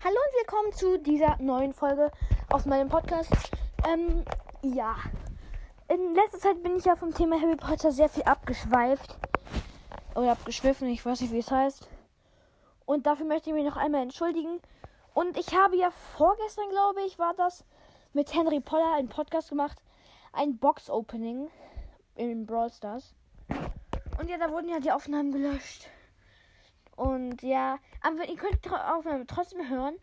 Hallo und willkommen zu dieser neuen Folge auf meinem Podcast. Ähm, ja. In letzter Zeit bin ich ja vom Thema Harry Potter sehr viel abgeschweift. Oder abgeschwiffen, ich weiß nicht, wie es heißt. Und dafür möchte ich mich noch einmal entschuldigen. Und ich habe ja vorgestern, glaube ich, war das, mit Henry Potter einen Podcast gemacht. Ein Box-Opening in Brawl Stars. Und ja, da wurden ja die Aufnahmen gelöscht. Und ja, aber ihr könnt Aufnahme trotzdem hören.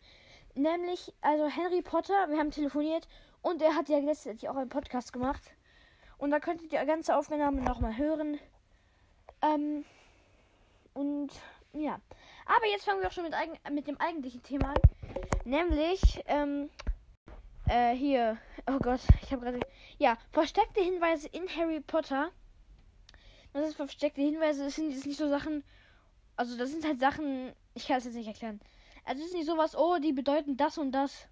Nämlich, also Harry Potter, wir haben telefoniert und er hat ja letztendlich auch einen Podcast gemacht. Und da könnt ihr die ganze Aufnahme nochmal hören. Ähm, und ja. Aber jetzt fangen wir auch schon mit, mit dem eigentlichen Thema an. Nämlich, ähm, äh, hier. Oh Gott, ich habe gerade. Ja, versteckte Hinweise in Harry Potter. Das ist versteckte Hinweise, das sind jetzt nicht so Sachen also das sind halt Sachen, ich kann es jetzt nicht erklären. Also es ist nicht sowas, oh, die bedeuten das und das.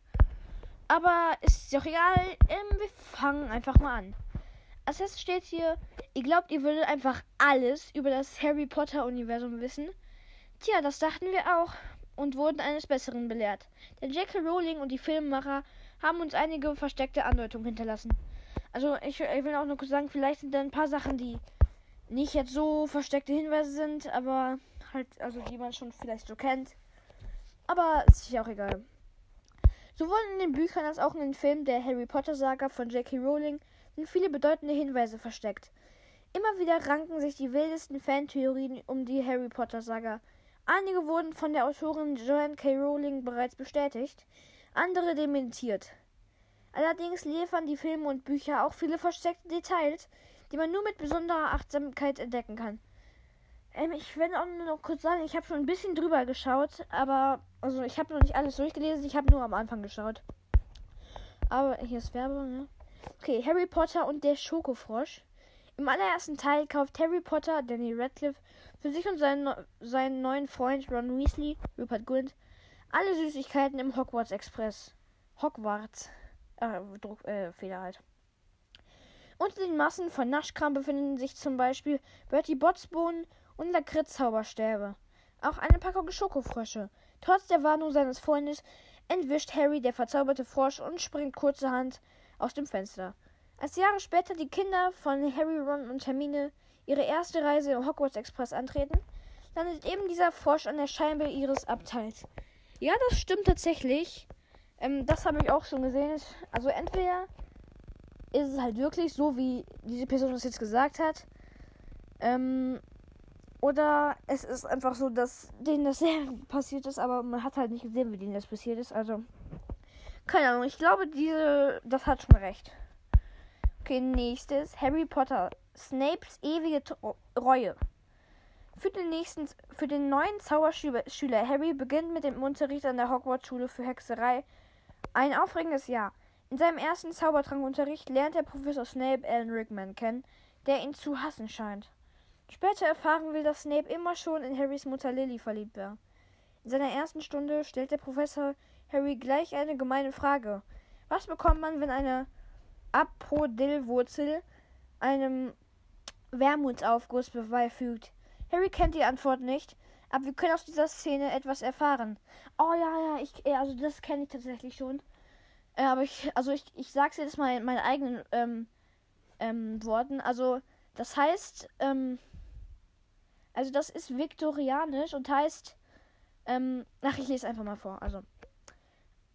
Aber ist doch egal, ähm, wir fangen einfach mal an. Als erstes steht hier, ihr glaubt, ihr würdet einfach alles über das Harry Potter Universum wissen? Tja, das dachten wir auch und wurden eines Besseren belehrt. Denn J.K. Rowling und die Filmemacher haben uns einige versteckte Andeutungen hinterlassen. Also ich, ich will auch nur kurz sagen, vielleicht sind da ein paar Sachen, die nicht jetzt so versteckte Hinweise sind, aber halt, also die man schon vielleicht so kennt. Aber ist sich auch egal. Sowohl in den Büchern als auch in den Filmen der Harry Potter Saga von J.K. Rowling sind viele bedeutende Hinweise versteckt. Immer wieder ranken sich die wildesten Fantheorien um die Harry Potter Saga. Einige wurden von der Autorin Joanne K. Rowling bereits bestätigt, andere dementiert. Allerdings liefern die Filme und Bücher auch viele versteckte Details, die man nur mit besonderer Achtsamkeit entdecken kann. Ähm, ich will auch nur noch kurz sagen, ich habe schon ein bisschen drüber geschaut, aber also ich habe noch nicht alles durchgelesen, ich habe nur am Anfang geschaut. Aber hier ist Werbung, ne? Okay, Harry Potter und der Schokofrosch. Im allerersten Teil kauft Harry Potter Danny Radcliffe für sich und seinen, seinen neuen Freund Ron Weasley, Rupert Grint, alle Süßigkeiten im Hogwarts Express. Hogwarts. Äh, Druck, äh, halt. Unter den Massen von Naschkram befinden sich zum Beispiel Bertie Botsbohnen und Lakritz-Zauberstäbe. Auch eine Packung Schokofrösche. Trotz der Warnung seines Freundes entwischt Harry der verzauberte Frosch und springt kurzerhand aus dem Fenster. Als Jahre später die Kinder von Harry, Ron und Hermine ihre erste Reise im Hogwarts Express antreten, landet eben dieser Frosch an der Scheibe ihres Abteils. Ja, das stimmt tatsächlich. Ähm, das habe ich auch schon gesehen. Also entweder ist es halt wirklich so, wie diese Person es jetzt gesagt hat. Ähm, oder es ist einfach so, dass denen das passiert ist, aber man hat halt nicht gesehen, wie denen das passiert ist. Also, keine Ahnung. Ich glaube, diese, das hat schon recht. Okay, nächstes. Harry Potter. Snapes ewige Reue. Für den nächsten, für den neuen Zauberschüler Harry beginnt mit dem Unterricht an der Hogwarts-Schule für Hexerei ein aufregendes Jahr. In seinem ersten Zaubertrankunterricht lernt er Professor Snape Alan Rickman kennen, der ihn zu hassen scheint. Später erfahren wir, dass Snape immer schon in Harrys Mutter Lily verliebt war. In seiner ersten Stunde stellt der Professor Harry gleich eine gemeine Frage. Was bekommt man, wenn eine Apodillwurzel einem Wermutsaufguss beifügt? Harry kennt die Antwort nicht, aber wir können aus dieser Szene etwas erfahren. Oh ja, ja, ich, also das kenne ich tatsächlich schon. Äh, aber ich, also ich, ich sag's jetzt mal in meinen eigenen ähm, ähm, Worten. Also, das heißt, ähm, also das ist viktorianisch und heißt, ähm, ach, ich lese einfach mal vor. Also,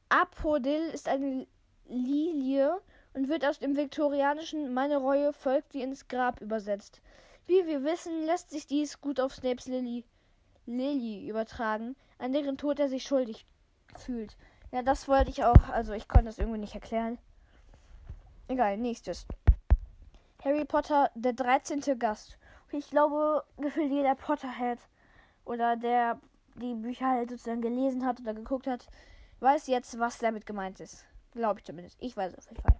Apodil ist eine Lilie und wird aus dem viktorianischen Meine Reue folgt wie ins Grab übersetzt. Wie wir wissen, lässt sich dies gut auf Snapes Lily, Lily übertragen, an deren Tod er sich schuldig fühlt. Ja, das wollte ich auch, also ich konnte das irgendwie nicht erklären. Egal, nächstes. Harry Potter, der 13. Gast. Ich glaube, gefühlt jeder Potterhead oder der die Bücher halt sozusagen gelesen hat oder geguckt hat, weiß jetzt, was damit gemeint ist. Glaube ich zumindest. Ich weiß es auf jeden Fall.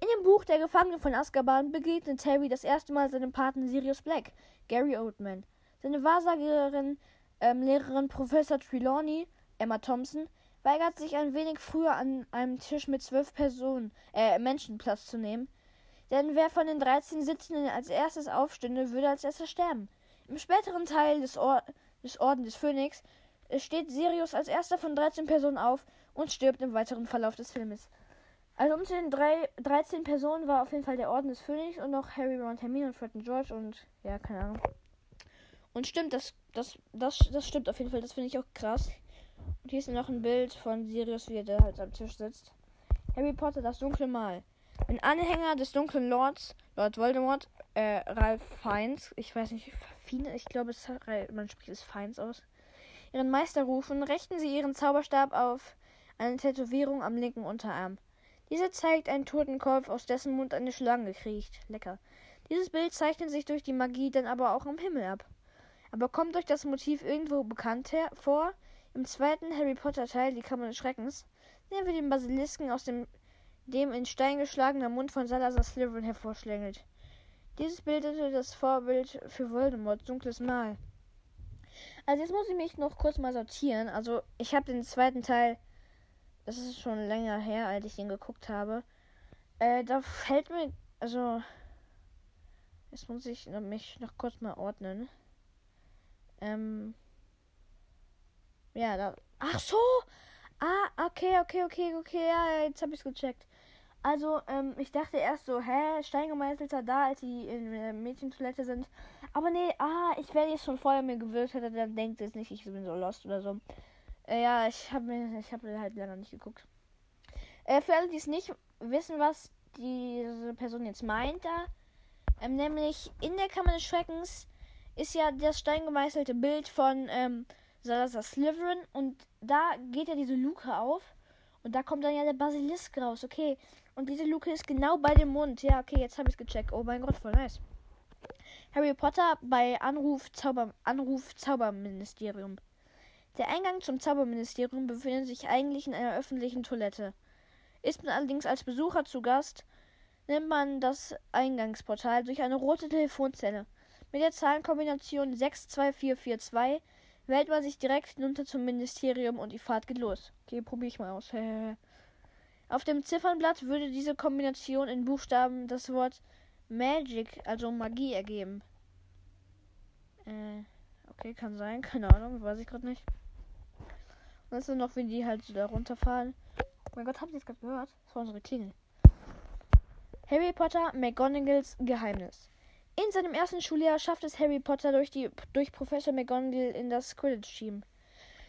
In dem Buch Der Gefangene von Azkaban begegnet Harry das erste Mal seinem Paten Sirius Black, Gary Oldman. Seine Wahrsagerin, ähm, Lehrerin Professor Trelawney, Emma Thompson, weigert sich ein wenig früher an einem Tisch mit zwölf Personen, äh, Menschen Platz zu nehmen, denn wer von den 13 Sitzenden als erstes aufstünde, würde als erster sterben. Im späteren Teil des, Or des Orden des Phönix Es steht Sirius als erster von 13 Personen auf und stirbt im weiteren Verlauf des Filmes. Also unter den drei, 13 Personen war auf jeden Fall der Orden des Phönix und noch Harry, Ron, Hermine und Fred und George und ja, keine Ahnung. Und stimmt, das, das, das, das stimmt auf jeden Fall, das finde ich auch krass. Und hier ist noch ein Bild von Sirius, wie er da halt am Tisch sitzt. Harry Potter, das dunkle Mal. Ein Anhänger des dunklen Lords, Lord Voldemort, äh, Ralph Fiennes, ich weiß nicht, Fiennes, ich glaube, es, man spricht es Fiennes aus, ihren Meister rufen, richten sie ihren Zauberstab auf eine Tätowierung am linken Unterarm. Diese zeigt einen Totenkopf, aus dessen Mund eine Schlange kriecht. Lecker. Dieses Bild zeichnet sich durch die Magie dann aber auch am Himmel ab. Aber kommt euch das Motiv irgendwo bekannt vor? Im zweiten Harry Potter Teil, die Kammer des Schreckens, sehen wir den Basilisken aus dem, dem in Stein geschlagener Mund von Salazar Slytherin hervorschlängelt. Dieses bildete das Vorbild für Voldemorts dunkles Mal. Also jetzt muss ich mich noch kurz mal sortieren. Also ich habe den zweiten Teil das ist schon länger her, als ich den geguckt habe. Äh, da fällt mir, also, jetzt muss ich mich noch kurz mal ordnen. Ähm, ja, da, ach so, ah, okay, okay, okay, okay, ja, jetzt habe ich's gecheckt. Also, ähm, ich dachte erst so, hä, Steingemeißelter da, als die in der Mädchentoilette sind. Aber nee, ah, ich werde jetzt schon vorher mir gewürzt hätte, dann denkt jetzt nicht, ich bin so lost oder so. Äh, ja, ich habe mir, ich habe halt leider nicht geguckt. Äh, für alle, die es nicht wissen, was diese Person jetzt meint, da, ähm, nämlich in der Kammer des Schreckens ist ja das steingemeißelte Bild von ähm, Salazar Slytherin und da geht ja diese Luke auf und da kommt dann ja der Basilisk raus, okay. Und diese Luke ist genau bei dem Mund. Ja, okay, jetzt habe ich es gecheckt. Oh mein Gott, voll nice. Harry Potter bei Anruf Zauber Anruf Zauberministerium. Der Eingang zum Zauberministerium befindet sich eigentlich in einer öffentlichen Toilette. Ist man allerdings als Besucher zu Gast, nimmt man das Eingangsportal durch eine rote Telefonzelle. Mit der Zahlenkombination 62442 wählt man sich direkt hinunter zum Ministerium und die Fahrt geht los. Okay, probiere ich mal aus. Auf dem Ziffernblatt würde diese Kombination in Buchstaben das Wort Magic, also Magie, ergeben. Äh, okay, kann sein, keine Ahnung, weiß ich gerade nicht. Und das sind noch, wie die halt so da runterfahren. Oh mein Gott, habt ihr das gerade gehört? Das war unsere Klingel. Harry Potter, McGonagalls Geheimnis. In seinem ersten Schuljahr schafft es Harry Potter durch, die, durch Professor McGonagall in das Quidditch-Team.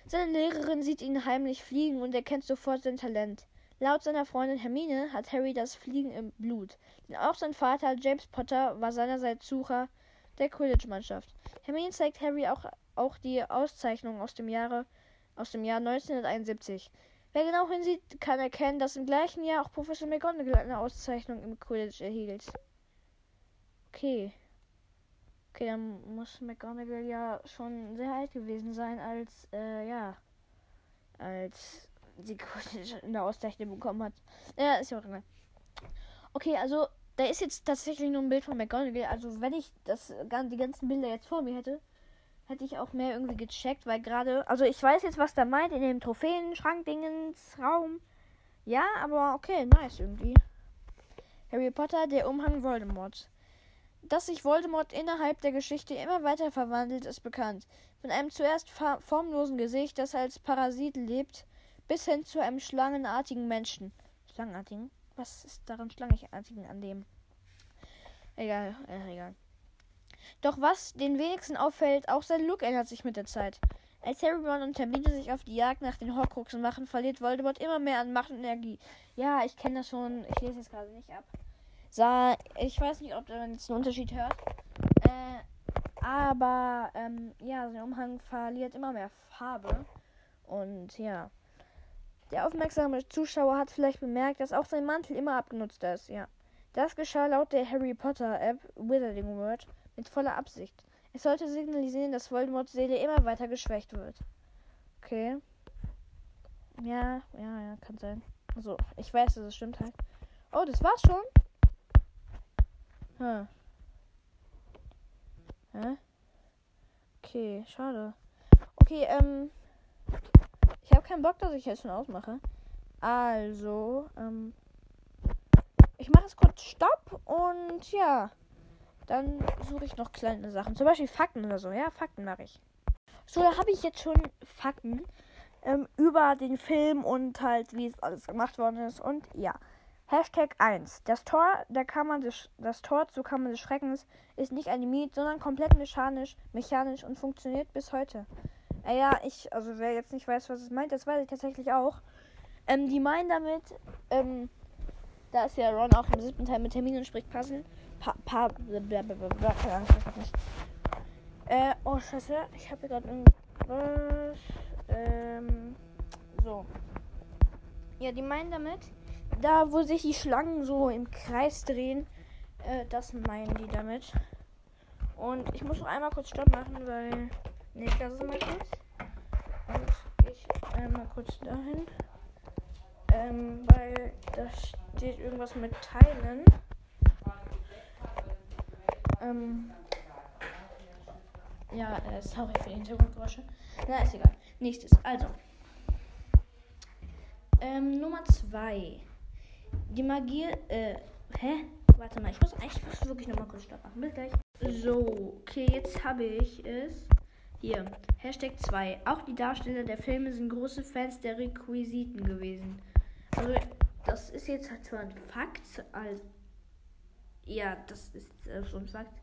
Seine Lehrerin sieht ihn heimlich fliegen und erkennt sofort sein Talent. Laut seiner Freundin Hermine hat Harry das Fliegen im Blut. Denn auch sein Vater James Potter war seinerseits Sucher der Quidditch-Mannschaft. Hermine zeigt Harry auch, auch die Auszeichnung aus dem Jahre aus dem Jahr 1971. Wer genau hinsieht, kann erkennen, dass im gleichen Jahr auch Professor McGonagall eine Auszeichnung im Quidditch erhielt. Okay. Okay, dann muss McGonagall ja schon sehr alt gewesen sein, als, äh, ja, als sie eine Auszeichnung bekommen hat. Ja, ist ja auch egal. Okay, also, da ist jetzt tatsächlich nur ein Bild von McGonagall. Also, wenn ich das, die ganzen Bilder jetzt vor mir hätte, hätte ich auch mehr irgendwie gecheckt, weil gerade, also ich weiß jetzt, was da meint in dem Trophäen-Schrank-Dingens Raum. Ja, aber okay, nice irgendwie. Harry Potter, der Umhang Voldemorts. Dass sich Voldemort innerhalb der Geschichte immer weiter verwandelt, ist bekannt. Von einem zuerst formlosen Gesicht, das als Parasit lebt, bis hin zu einem schlangenartigen Menschen. Schlangenartigen? Was ist daran schlangenartigen an dem? Egal, äh, egal. Doch was den wenigsten auffällt, auch sein Look ändert sich mit der Zeit. Als Harry, Ron und Hermine sich auf die Jagd nach den Horcruxen machen, verliert Voldemort immer mehr an Macht und Energie. Ja, ich kenne das schon. Ich lese es gerade nicht ab. Sah, ich weiß nicht, ob man jetzt einen Unterschied hört. Äh, aber, ähm, ja, sein Umhang verliert immer mehr Farbe. Und ja. Der aufmerksame Zuschauer hat vielleicht bemerkt, dass auch sein Mantel immer abgenutzt ist. Ja. Das geschah laut der Harry Potter App Wizarding World mit voller Absicht. Es sollte signalisieren, dass Voldemorts Seele immer weiter geschwächt wird. Okay. Ja, ja, ja, kann sein. Also, ich weiß, dass es stimmt halt. Oh, das war's schon? Hm. Hä? Okay, schade. Okay, ähm. Ich habe keinen Bock, dass ich jetzt schon ausmache. Also, ähm. Ich mache es kurz Stopp und ja. Dann suche ich noch kleine Sachen. Zum Beispiel Fakten oder so. Ja, Fakten mache ich. So, da habe ich jetzt schon Fakten ähm, über den Film und halt, wie es alles gemacht worden ist. Und ja. Hashtag 1. Das Tor, der Kammer des, das Tor zur Kammer des Schreckens ist nicht animiert, sondern komplett mechanisch, mechanisch und funktioniert bis heute. Äh, ja, ich, also wer jetzt nicht weiß, was es meint, das weiß ich tatsächlich auch. Ähm, die meinen damit, ähm, da ist ja Ron auch im siebten Teil mit Termin und spricht Puzzle. Pa, pa, blablabla, keine Ahnung, ich weiß nicht. Äh, oh, scheiße, ich habe hier gerade irgendwas. Ähm, so. Ja, die meinen damit, da wo sich die Schlangen so im Kreis drehen, äh, das meinen die damit. Und ich muss noch einmal kurz Stopp machen, weil. Ich lasse es mal kurz. Und ich einmal kurz dahin. Ähm, weil da steht irgendwas mit Teilen. Ähm. Ja, äh, sorry für die Hintergrundgeräusche. Na, ist egal. Nächstes. Also. Ähm, Nummer 2. Die Magie, äh, hä? Warte mal, ich muss, ich muss wirklich nochmal kurz stopp machen. Bis gleich. So, okay, jetzt habe ich es. Hier, Hashtag 2. Auch die Darsteller der Filme sind große Fans der Requisiten gewesen. Also, das ist jetzt halt zwar ein Fakt, als. Ja, das ist äh, so ein Fakt.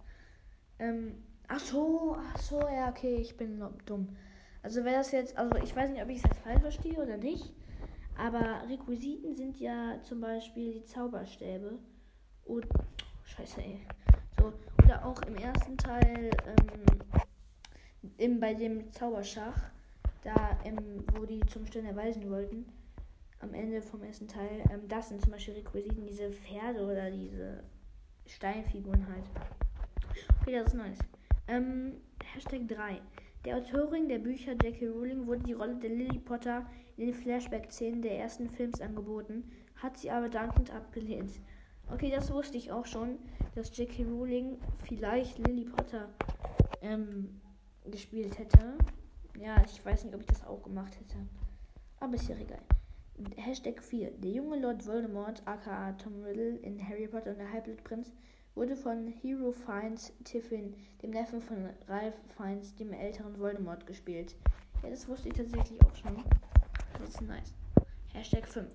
Ähm, ach so, ach so, ja, okay, ich bin dumm. Also, wäre das jetzt, also ich weiß nicht, ob ich es jetzt falsch verstehe oder nicht. Aber Requisiten sind ja zum Beispiel die Zauberstäbe. Und. Scheiße, ey. So, oder auch im ersten Teil, ähm, im, bei dem Zauberschach, da, ähm, wo die zum Stern erweisen wollten, am Ende vom ersten Teil, ähm, das sind zum Beispiel Requisiten, diese Pferde oder diese Steinfiguren halt. Okay, das ist nice. Ähm, Hashtag 3. Der Autorin der Bücher Jackie Rowling wurde die Rolle der Lily Potter in den Flashback-Szenen der ersten Films angeboten, hat sie aber dankend abgelehnt. Okay, das wusste ich auch schon, dass J.K. Rowling vielleicht Lily Potter ähm, gespielt hätte. Ja, ich weiß nicht, ob ich das auch gemacht hätte. Aber ist ja egal. Hashtag 4. Der junge Lord Voldemort, aka Tom Riddle in Harry Potter und der Halbblutprinz, wurde von Hero Fiennes Tiffin, dem Neffen von Ralph Fiennes, dem älteren Voldemort, gespielt. Ja, das wusste ich tatsächlich auch schon. Das ist nice. Hashtag 5.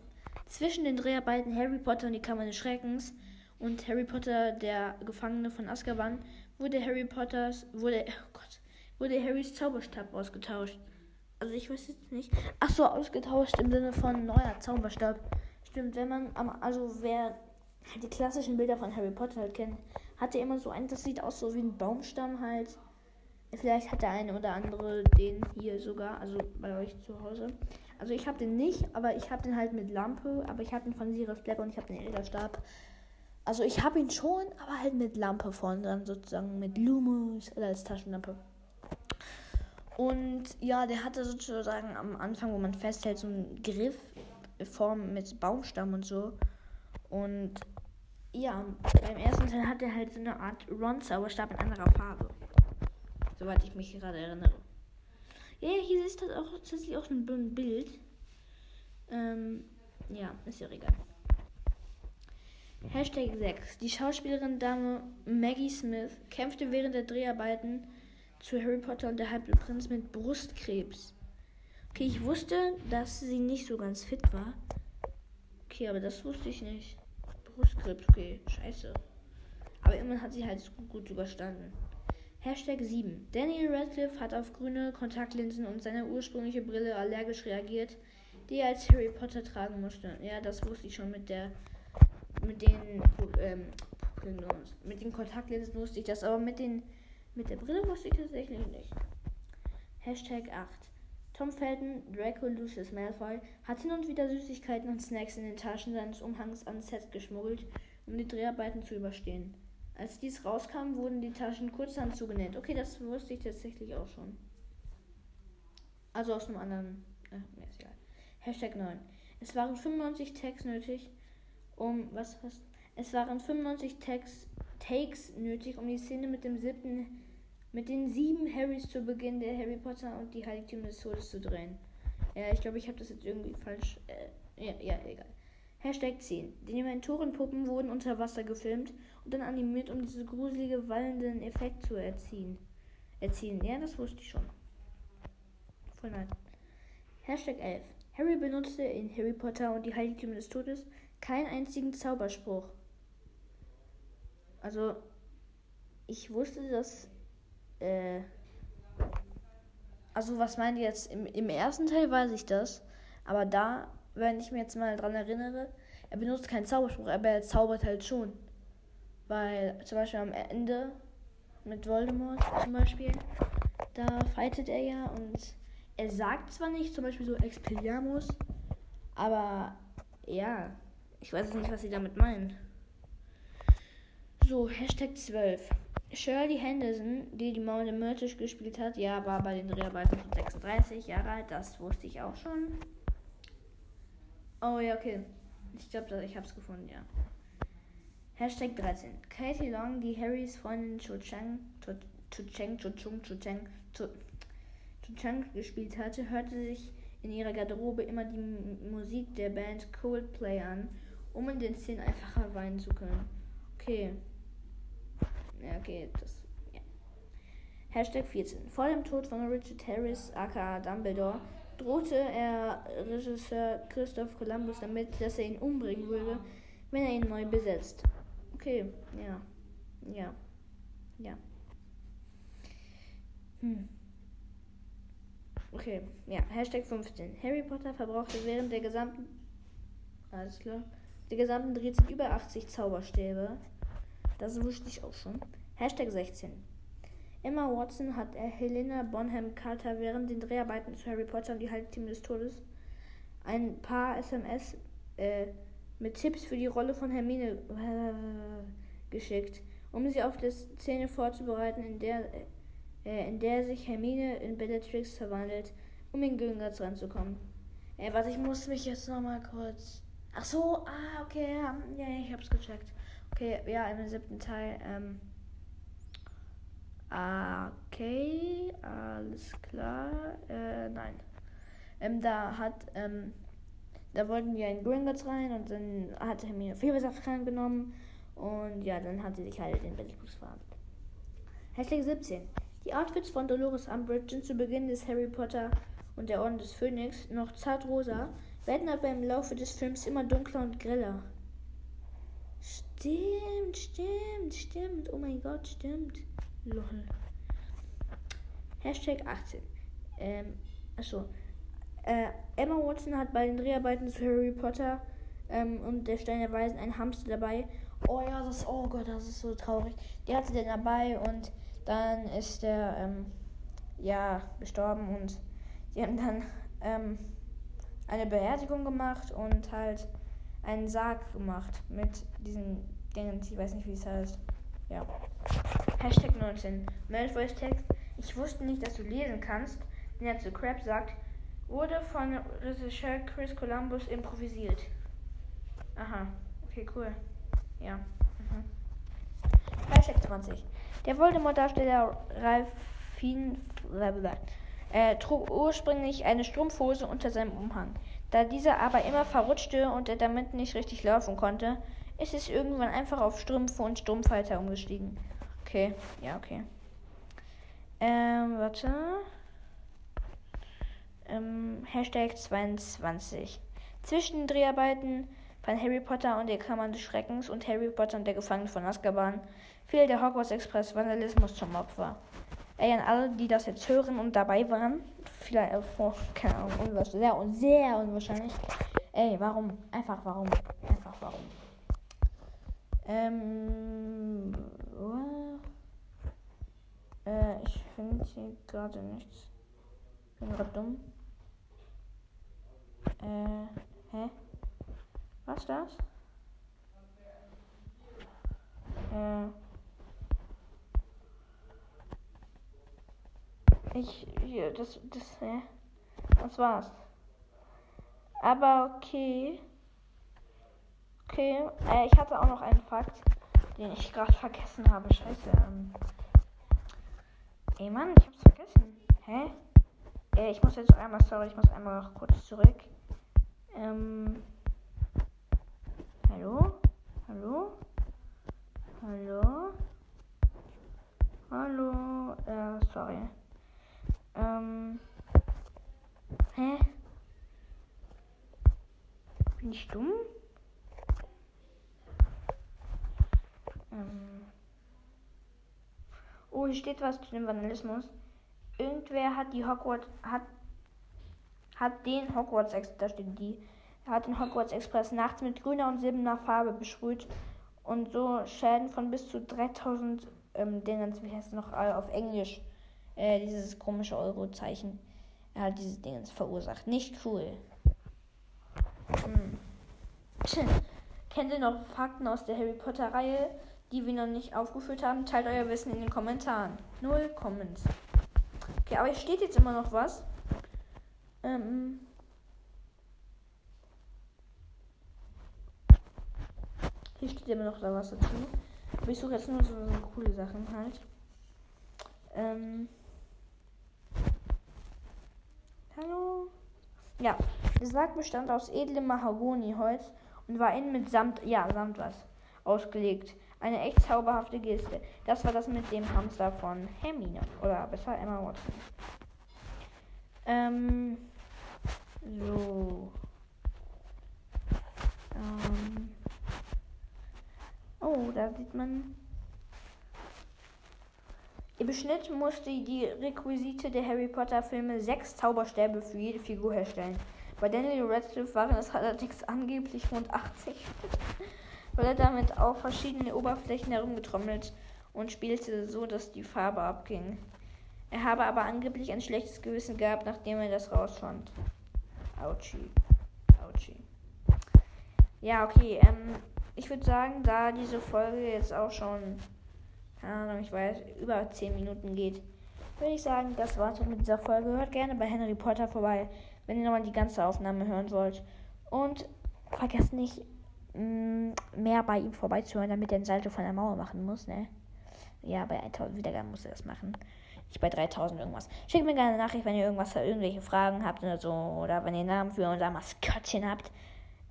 Zwischen den Dreharbeiten Harry Potter und die Kammer des Schreckens und Harry Potter, der Gefangene von Azkaban, wurde Harry Potters, wurde, oh Gott, wurde Harrys Zauberstab ausgetauscht. Also ich weiß jetzt nicht. Ach so, ausgetauscht im Sinne von neuer Zauberstab. Stimmt, wenn man, also wer die klassischen Bilder von Harry Potter halt kennt, hat er immer so einen, das sieht aus so wie ein Baumstamm halt. Vielleicht hat der eine oder andere den hier sogar, also bei euch zu Hause. Also ich habe den nicht, aber ich habe den halt mit Lampe, aber ich habe den von Sirius Black und ich habe den Ederstab. Also ich habe ihn schon, aber halt mit Lampe vorne dran, sozusagen mit Lumos oder als Taschenlampe. Und ja, der hatte sozusagen am Anfang, wo man festhält, so einen Griff Form mit Baumstamm und so. Und ja, beim ersten Teil hat er halt so eine Art Ron-Zauberstab in anderer Farbe. Soweit ich mich gerade erinnere. Ja, hier ist das auch tatsächlich auch ein Bild. Ähm, ja, ist ja egal. Hashtag 6. Die Schauspielerin Dame Maggie Smith kämpfte während der Dreharbeiten zu Harry Potter und der Halbblutprinz mit Brustkrebs. Okay, ich wusste, dass sie nicht so ganz fit war. Okay, aber das wusste ich nicht. Brustkrebs, okay, scheiße. Aber immerhin hat sie halt gut überstanden. Hashtag 7. Daniel Radcliffe hat auf grüne Kontaktlinsen und seine ursprüngliche Brille allergisch reagiert, die er als Harry Potter tragen musste. Ja, das wusste ich schon mit der mit den ähm, mit den Kontaktlinsen wusste ich das, aber mit den mit der Brille wusste ich tatsächlich nicht. Hashtag 8. Tom Felton, Draco Lucius Malfoy, hat hin und wieder Süßigkeiten und Snacks in den Taschen seines Umhangs ans Set geschmuggelt, um die Dreharbeiten zu überstehen. Als dies rauskam, wurden die Taschen kurzhand zugenäht. Okay, das wusste ich tatsächlich auch schon. Also aus einem anderen. Äh, ist egal. Hashtag 9. Es waren 95 Tags nötig, um. Was, was? Es waren 95 Tags, Takes nötig, um die Szene mit dem siebten. Mit den sieben Harrys zu Beginn der Harry Potter und die Heiligtümer des Todes zu drehen. Ja, ich glaube, ich habe das jetzt irgendwie falsch. Äh, ja, ja, egal. Hashtag 10. Die Dementorenpuppen wurden unter Wasser gefilmt und dann animiert, um diesen gruselige, wallenden Effekt zu erzielen. Erzielen. Ja, das wusste ich schon. Voll nice. Hashtag 11. Harry benutzte in Harry Potter und die Heiligtümer des Todes keinen einzigen Zauberspruch. Also, ich wusste, dass. Äh, also, was meint ihr jetzt? Im, Im ersten Teil weiß ich das. Aber da, wenn ich mir jetzt mal dran erinnere, er benutzt keinen Zauberspruch, aber er zaubert halt schon. Weil zum Beispiel am Ende mit Voldemort zum Beispiel, da fightet er ja und er sagt zwar nicht, zum Beispiel so Expelliarmus, aber ja, ich weiß nicht, was sie damit meinen. So, Hashtag 12. Shirley Henderson, die die Maul Myrtisch gespielt hat, ja, war bei den Dreharbeiten schon 36 Jahre alt, das wusste ich auch schon. Oh ja, okay. Ich glaube, ich habe es gefunden, ja. Hashtag 13. Katie Long, die Harrys Freundin Cho Chang, Cho, Cho Chang, Cho Chung, Cho Chang, Cho, Cho Chang gespielt hatte, hörte sich in ihrer Garderobe immer die Musik der Band Coldplay an, um in den Szenen einfacher weinen zu können. Okay. Ja, okay, das. Ja. Hashtag 14. Vor dem Tod von Richard Harris, aka Dumbledore, drohte er Regisseur Christoph Columbus damit, dass er ihn umbringen würde, wenn er ihn neu besetzt. Okay, ja. Ja. Ja. Hm. Okay, ja. Hashtag 15. Harry Potter verbrauchte während der gesamten. Alles klar. Der gesamten Drehzeit über 80 Zauberstäbe. Das wusste ich auch schon. Hashtag 16. Emma Watson hat Helena Bonham Carter während den Dreharbeiten zu Harry Potter und die Halbteam des Todes ein paar SMS äh, mit Tipps für die Rolle von Hermine äh, geschickt, um sie auf die Szene vorzubereiten, in der, äh, in der sich Hermine in Bellatrix verwandelt, um in Gringotts ranzukommen. Äh, warte, ich muss mich jetzt nochmal kurz. Ach so, ah, okay, ja, ja, ich hab's gecheckt. Okay, ja, im siebten Teil, ähm. Okay, alles klar. Äh, nein. Ähm, da hat, ähm, da wollten wir in Gringotts rein und dann hat Hermine Fiebersaft genommen und ja, dann hat sie sich halt in Bellatrix verwandelt. Hashtag 17. Die Outfits von Dolores Umbridge sind zu Beginn des Harry Potter und der Orden des Phönix noch zartrosa, werden aber im Laufe des Films immer dunkler und greller. Stimmt, stimmt, stimmt. Oh mein Gott, stimmt. Lol. Hashtag 18. Ähm, achso. Äh, Emma Watson hat bei den Dreharbeiten zu Harry Potter ähm, und der Stein der Weisen einen Hamster dabei. Oh ja, das, oh Gott, das ist so traurig. Die hatte den dabei und dann ist der, ähm, ja, gestorben und die haben dann, ähm, eine Beerdigung gemacht und halt einen Sarg gemacht mit diesen Dingen, ich weiß nicht, wie es heißt. Ja. Hashtag 19. Malfoys Text. Ich wusste nicht, dass du lesen kannst, den er zu Crab sagt, wurde von Regisseur Chris Columbus improvisiert. Aha. Okay, cool. Ja. Mhm. Hashtag 20. Der Voldemort-Darsteller Ralph Fien äh, trug ursprünglich eine Strumpfhose unter seinem Umhang. Da dieser aber immer verrutschte und er damit nicht richtig laufen konnte, ist es irgendwann einfach auf Strümpfe und Strumpfhalter umgestiegen. Okay, ja, okay. Ähm, warte. Ähm, Hashtag 22. Zwischen Dreharbeiten von Harry Potter und der Kammer des Schreckens und Harry Potter und der Gefangene von Azkaban fiel der Hogwarts Express Vandalismus zum Opfer. Ey, an alle, die das jetzt hören und dabei waren, vielleicht, äh, vor, keine Ahnung, unwahrscheinlich, sehr, sehr unwahrscheinlich. Ey, warum? Einfach warum? Einfach warum? Ähm, äh, ich finde hier gerade nichts. Ich bin gerade dumm. Äh, hä? Was das? Äh. Ich, hier, das, das, hä? Das war's. Aber okay. Okay, äh, ich hatte auch noch einen Fakt, den ich gerade vergessen habe. Scheiße. Ähm. Ey Mann, ich hab's vergessen. Hä? Äh, ich muss jetzt einmal, sorry, ich muss einmal noch kurz zurück. Ähm. Hallo? Hallo? Hallo? Hallo? Äh, sorry. Ähm. Hä? Bin ich dumm? Ähm. Oh, hier steht was zu dem Vandalismus. Irgendwer hat die Hogwarts hat hat den Hogwarts Express, da steht die, hat den Hogwarts Express nachts mit grüner und silberner Farbe besprüht und so Schäden von bis zu 3000 ähm, Dingens, wie heißt es noch äh, auf Englisch, äh, dieses komische Euro-Zeichen, er hat dieses Dingens verursacht. Nicht cool. Hm. Kennt ihr noch Fakten aus der Harry Potter Reihe, die wir noch nicht aufgeführt haben? Teilt euer Wissen in den Kommentaren. Null Comments. Okay, aber hier steht jetzt immer noch was. Ähm. Hier steht immer noch da was dazu. Aber ich suche jetzt nur so, so coole Sachen halt. Ähm. Hallo? Ja, der Sarg bestand aus edlem Mahagoniholz und war innen mit Samt, ja, Samt was, ausgelegt. Eine echt zauberhafte Geste. Das war das mit dem Hamster von Hermine. Oder besser Emma Watson. Ähm. So. Ähm. Oh, da sieht man. Im Beschnitt musste die Requisite der Harry Potter Filme sechs Zauberstäbe für jede Figur herstellen. Bei Daniel Radcliffe waren es allerdings angeblich rund 80, weil er damit auf verschiedene Oberflächen herumgetrommelt und spielte so, dass die Farbe abging. Er habe aber angeblich ein schlechtes Gewissen gehabt, nachdem er das rausfand. Autschi. Autschi. Ja, okay. Ähm, ich würde sagen, da diese Folge jetzt auch schon, keine Ahnung, ich weiß, über 10 Minuten geht, würde ich sagen, das war's mit dieser Folge. Hört gerne bei Henry Potter vorbei, wenn ihr nochmal die ganze Aufnahme hören wollt. Und vergesst nicht, mehr bei ihm vorbeizuhören, damit er ein Salto von der Mauer machen muss, ne? Ja, bei 1000 Wiedergaben muss er das machen. Ich bei 3000 irgendwas. Schickt mir gerne eine Nachricht, wenn ihr irgendwas, irgendwelche Fragen habt oder so. Oder wenn ihr Namen für unser Maskottchen habt.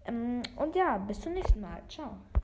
Ähm, und ja, bis zum nächsten Mal. Ciao.